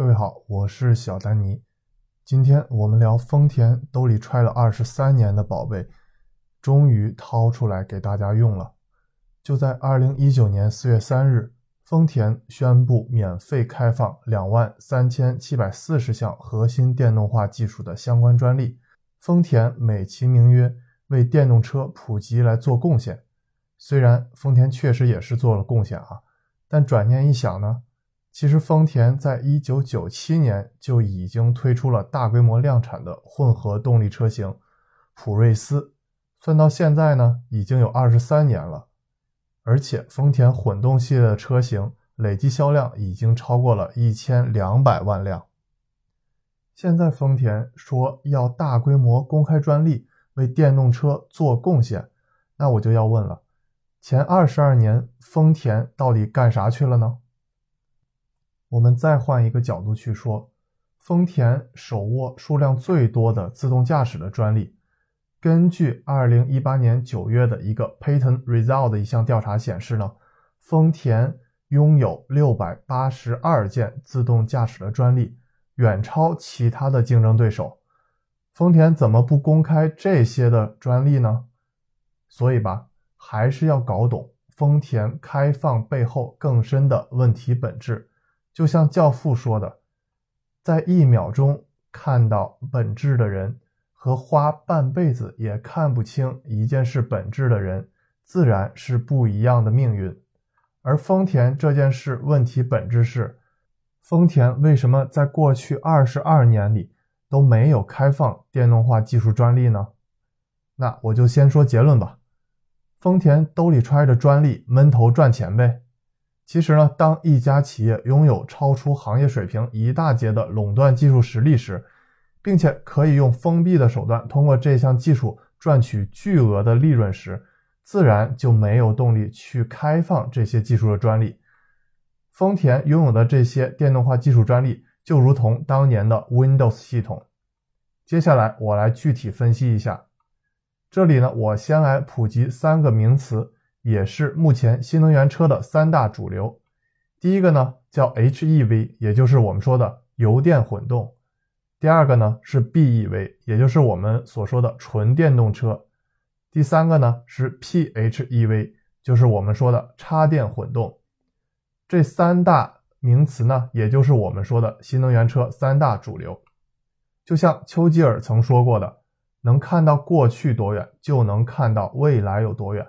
各位好，我是小丹尼。今天我们聊丰田兜里揣了二十三年的宝贝，终于掏出来给大家用了。就在二零一九年四月三日，丰田宣布免费开放两万三千七百四十项核心电动化技术的相关专利。丰田美其名曰为电动车普及来做贡献，虽然丰田确实也是做了贡献啊，但转念一想呢？其实，丰田在一九九七年就已经推出了大规模量产的混合动力车型普锐斯，算到现在呢，已经有二十三年了。而且，丰田混动系列的车型累计销量已经超过了一千两百万辆。现在，丰田说要大规模公开专利，为电动车做贡献，那我就要问了：前二十二年，丰田到底干啥去了呢？我们再换一个角度去说，丰田手握数量最多的自动驾驶的专利。根据2018年9月的一个 Patent Result 的一项调查显示呢，丰田拥有682件自动驾驶的专利，远超其他的竞争对手。丰田怎么不公开这些的专利呢？所以吧，还是要搞懂丰田开放背后更深的问题本质。就像教父说的，在一秒钟看到本质的人，和花半辈子也看不清一件事本质的人，自然是不一样的命运。而丰田这件事问题本质是，丰田为什么在过去二十二年里都没有开放电动化技术专利呢？那我就先说结论吧，丰田兜里揣着专利闷头赚钱呗。其实呢，当一家企业拥有超出行业水平一大截的垄断技术实力时，并且可以用封闭的手段通过这项技术赚取巨额的利润时，自然就没有动力去开放这些技术的专利。丰田拥有的这些电动化技术专利，就如同当年的 Windows 系统。接下来我来具体分析一下。这里呢，我先来普及三个名词。也是目前新能源车的三大主流。第一个呢叫 HEV，也就是我们说的油电混动；第二个呢是 BEV，也就是我们所说的纯电动车；第三个呢是 PHEV，就是我们说的插电混动。这三大名词呢，也就是我们说的新能源车三大主流。就像丘吉尔曾说过的：“能看到过去多远，就能看到未来有多远。”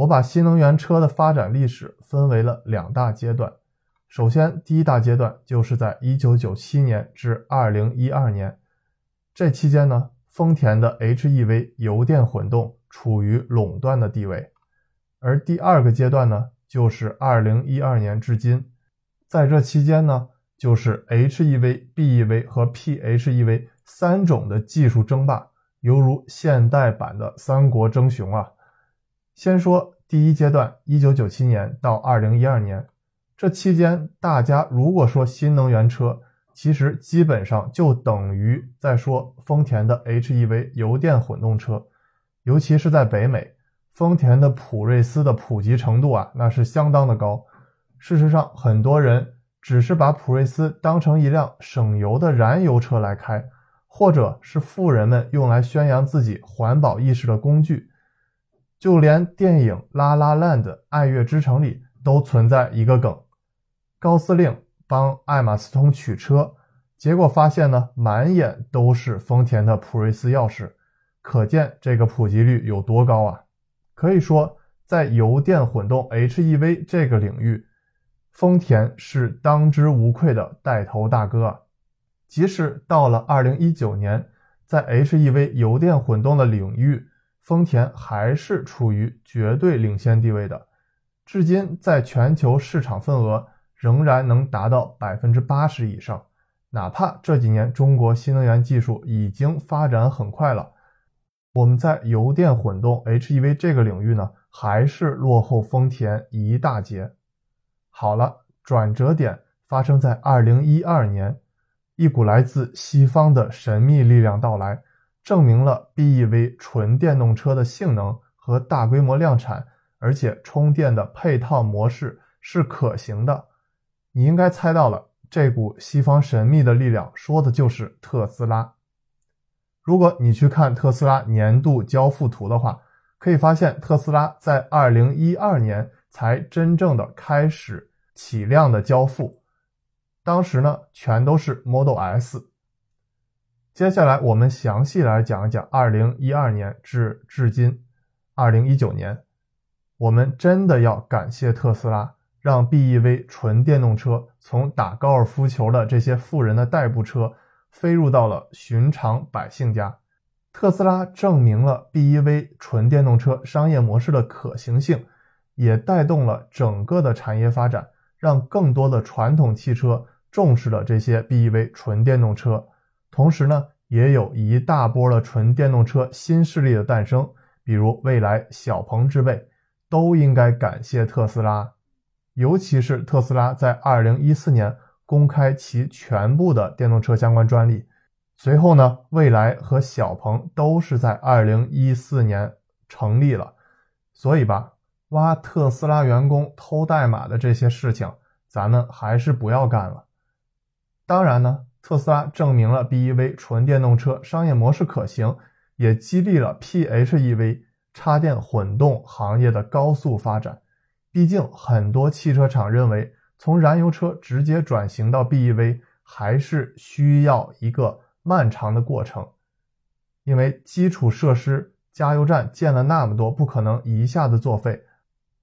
我把新能源车的发展历史分为了两大阶段。首先，第一大阶段就是在1997年至2012年，这期间呢，丰田的 HEV 油电混动处于垄断的地位。而第二个阶段呢，就是2012年至今，在这期间呢，就是 HEV、BEV 和 PHEV 三种的技术争霸，犹如现代版的三国争雄啊。先说第一阶段，一九九七年到二零一二年，这期间，大家如果说新能源车，其实基本上就等于在说丰田的 HEV 油电混动车，尤其是在北美，丰田的普锐斯的普及程度啊，那是相当的高。事实上，很多人只是把普锐斯当成一辆省油的燃油车来开，或者是富人们用来宣扬自己环保意识的工具。就连电影《拉拉 land》爱乐之城里都存在一个梗：高司令帮艾玛斯通取车，结果发现呢，满眼都是丰田的普锐斯钥匙，可见这个普及率有多高啊！可以说，在油电混动 HEV 这个领域，丰田是当之无愧的带头大哥啊！即使到了2019年，在 HEV 油电混动的领域，丰田还是处于绝对领先地位的，至今在全球市场份额仍然能达到百分之八十以上。哪怕这几年中国新能源技术已经发展很快了，我们在油电混动 HEV 这个领域呢，还是落后丰田一大截。好了，转折点发生在二零一二年，一股来自西方的神秘力量到来。证明了 BEV 纯电动车的性能和大规模量产，而且充电的配套模式是可行的。你应该猜到了，这股西方神秘的力量说的就是特斯拉。如果你去看特斯拉年度交付图的话，可以发现特斯拉在2012年才真正的开始起量的交付，当时呢全都是 Model S。接下来我们详细来讲一讲2012年至至今2019年，我们真的要感谢特斯拉。让 BEV 纯电动车从打高尔夫球的这些富人的代步车飞入到了寻常百姓家。特斯拉证明了 BEV 纯电动车商业模式的可行性，也带动了整个的产业发展，让更多的传统汽车重视了这些 BEV 纯电动车。同时呢，也有一大波的纯电动车新势力的诞生，比如蔚来、小鹏之辈，都应该感谢特斯拉。尤其是特斯拉在二零一四年公开其全部的电动车相关专利，随后呢，蔚来和小鹏都是在二零一四年成立了。所以吧，挖特斯拉员工偷代码的这些事情，咱们还是不要干了。当然呢，特斯拉证明了 BEV 纯电动车商业模式可行，也激励了 PHEV 插电混动行业的高速发展。毕竟，很多汽车厂认为，从燃油车直接转型到 BEV 还是需要一个漫长的过程，因为基础设施、加油站建了那么多，不可能一下子作废。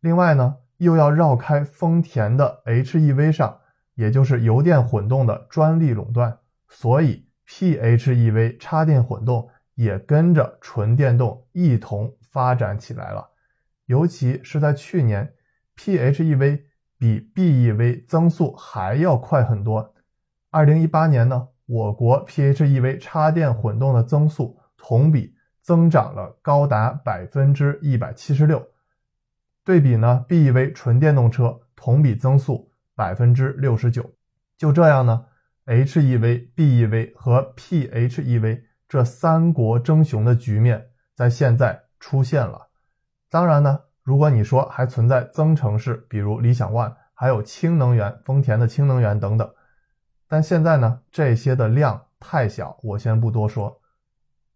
另外呢，又要绕开丰田的 HEV 上，也就是油电混动的专利垄断，所以 PHEV 插电混动也跟着纯电动一同发展起来了，尤其是在去年。PHEV 比 BEV 增速还要快很多。二零一八年呢，我国 PHEV 插电混动的增速同比增长了高达百分之一百七十六。对比呢，BEV 纯电动车同比增速百分之六十九。就这样呢，HEV、BEV 和 PHEV 这三国争雄的局面在现在出现了。当然呢。如果你说还存在增程式，比如理想 ONE，还有氢能源，丰田的氢能源等等，但现在呢，这些的量太小，我先不多说。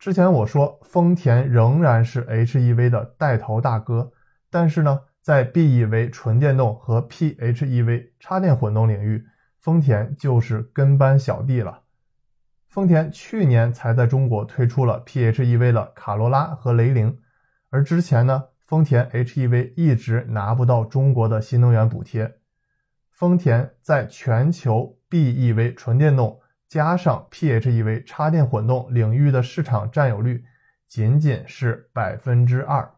之前我说丰田仍然是 HEV 的带头大哥，但是呢，在 BEV 纯电动和 PHEV 插电混动领域，丰田就是跟班小弟了。丰田去年才在中国推出了 PHEV 的卡罗拉和雷凌，而之前呢。丰田 HEV 一直拿不到中国的新能源补贴，丰田在全球 BEV 纯电动加上 PHEV 插电混动领域的市场占有率仅仅是百分之二。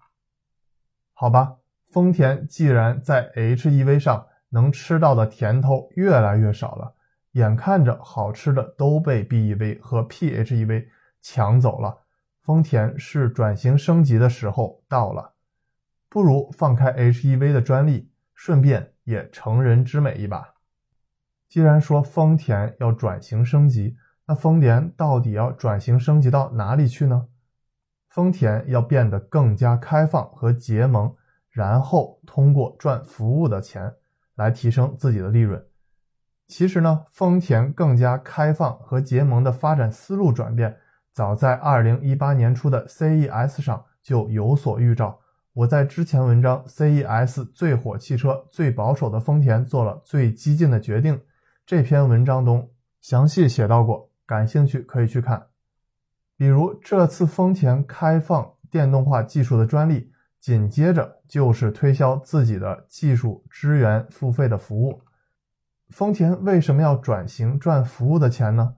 好吧，丰田既然在 HEV 上能吃到的甜头越来越少了，眼看着好吃的都被 BEV 和 PHEV 抢走了，丰田是转型升级的时候到了。不如放开 HEV 的专利，顺便也成人之美一把。既然说丰田要转型升级，那丰田到底要转型升级到哪里去呢？丰田要变得更加开放和结盟，然后通过赚服务的钱来提升自己的利润。其实呢，丰田更加开放和结盟的发展思路转变，早在2018年初的 CES 上就有所预兆。我在之前文章 CES 最火汽车最保守的丰田做了最激进的决定这篇文章中详细写到过，感兴趣可以去看。比如这次丰田开放电动化技术的专利，紧接着就是推销自己的技术支援付费的服务。丰田为什么要转型赚服务的钱呢？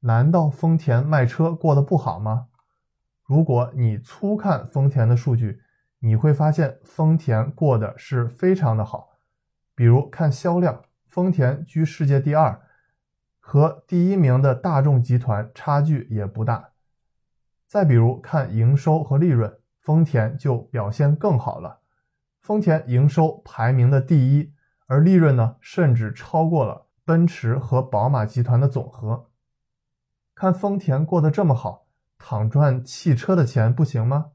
难道丰田卖车过得不好吗？如果你粗看丰田的数据。你会发现丰田过得是非常的好，比如看销量，丰田居世界第二，和第一名的大众集团差距也不大。再比如看营收和利润，丰田就表现更好了，丰田营收排名的第一，而利润呢，甚至超过了奔驰和宝马集团的总和。看丰田过得这么好，躺赚汽车的钱不行吗？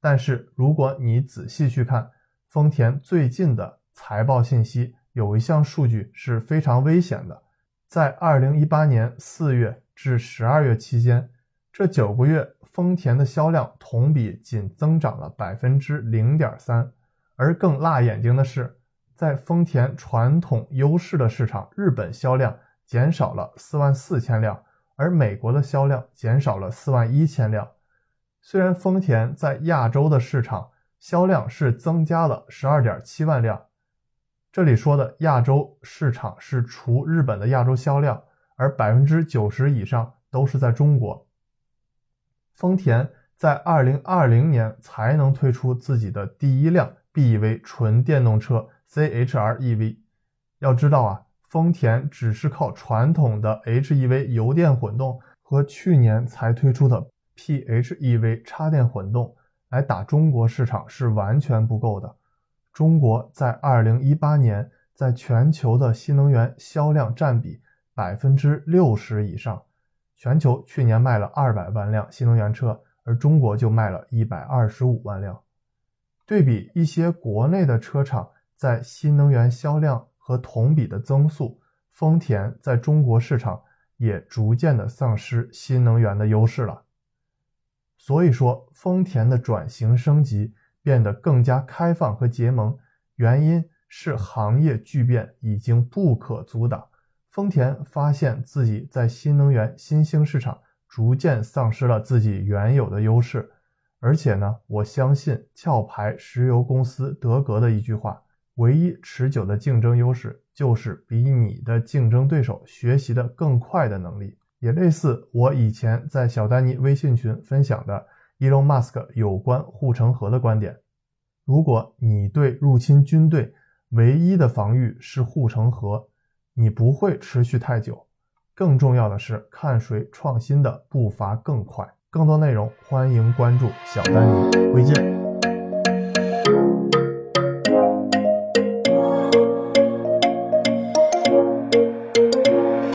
但是如果你仔细去看丰田最近的财报信息，有一项数据是非常危险的，在2018年4月至12月期间，这九个月丰田的销量同比仅增长了百分之零点三。而更辣眼睛的是，在丰田传统优势的市场，日本销量减少了四万四千辆，而美国的销量减少了四万一千辆。虽然丰田在亚洲的市场销量是增加了十二点七万辆。这里说的亚洲市场是除日本的亚洲销量，而百分之九十以上都是在中国。丰田在二零二零年才能推出自己的第一辆 BEV 纯电动车 CHR EV。要知道啊，丰田只是靠传统的 HEV 油电混动和去年才推出的 PHEV 插电混动来打中国市场是完全不够的。中国在二零一八年在全球的新能源销量占比百分之六十以上，全球去年卖了二百万辆新能源车，而中国就卖了一百二十五万辆。对比一些国内的车厂在新能源销量和同比的增速，丰田在中国市场也逐渐的丧失新能源的优势了。所以说，丰田的转型升级。变得更加开放和结盟，原因是行业巨变已经不可阻挡。丰田发现自己在新能源新兴市场逐渐丧失了自己原有的优势，而且呢，我相信壳牌石油公司德格的一句话：唯一持久的竞争优势就是比你的竞争对手学习的更快的能力。也类似我以前在小丹尼微信群分享的。Elon Musk 有关护城河的观点：如果你对入侵军队唯一的防御是护城河，你不会持续太久。更重要的是，看谁创新的步伐更快。更多内容，欢迎关注小丹尼，再见。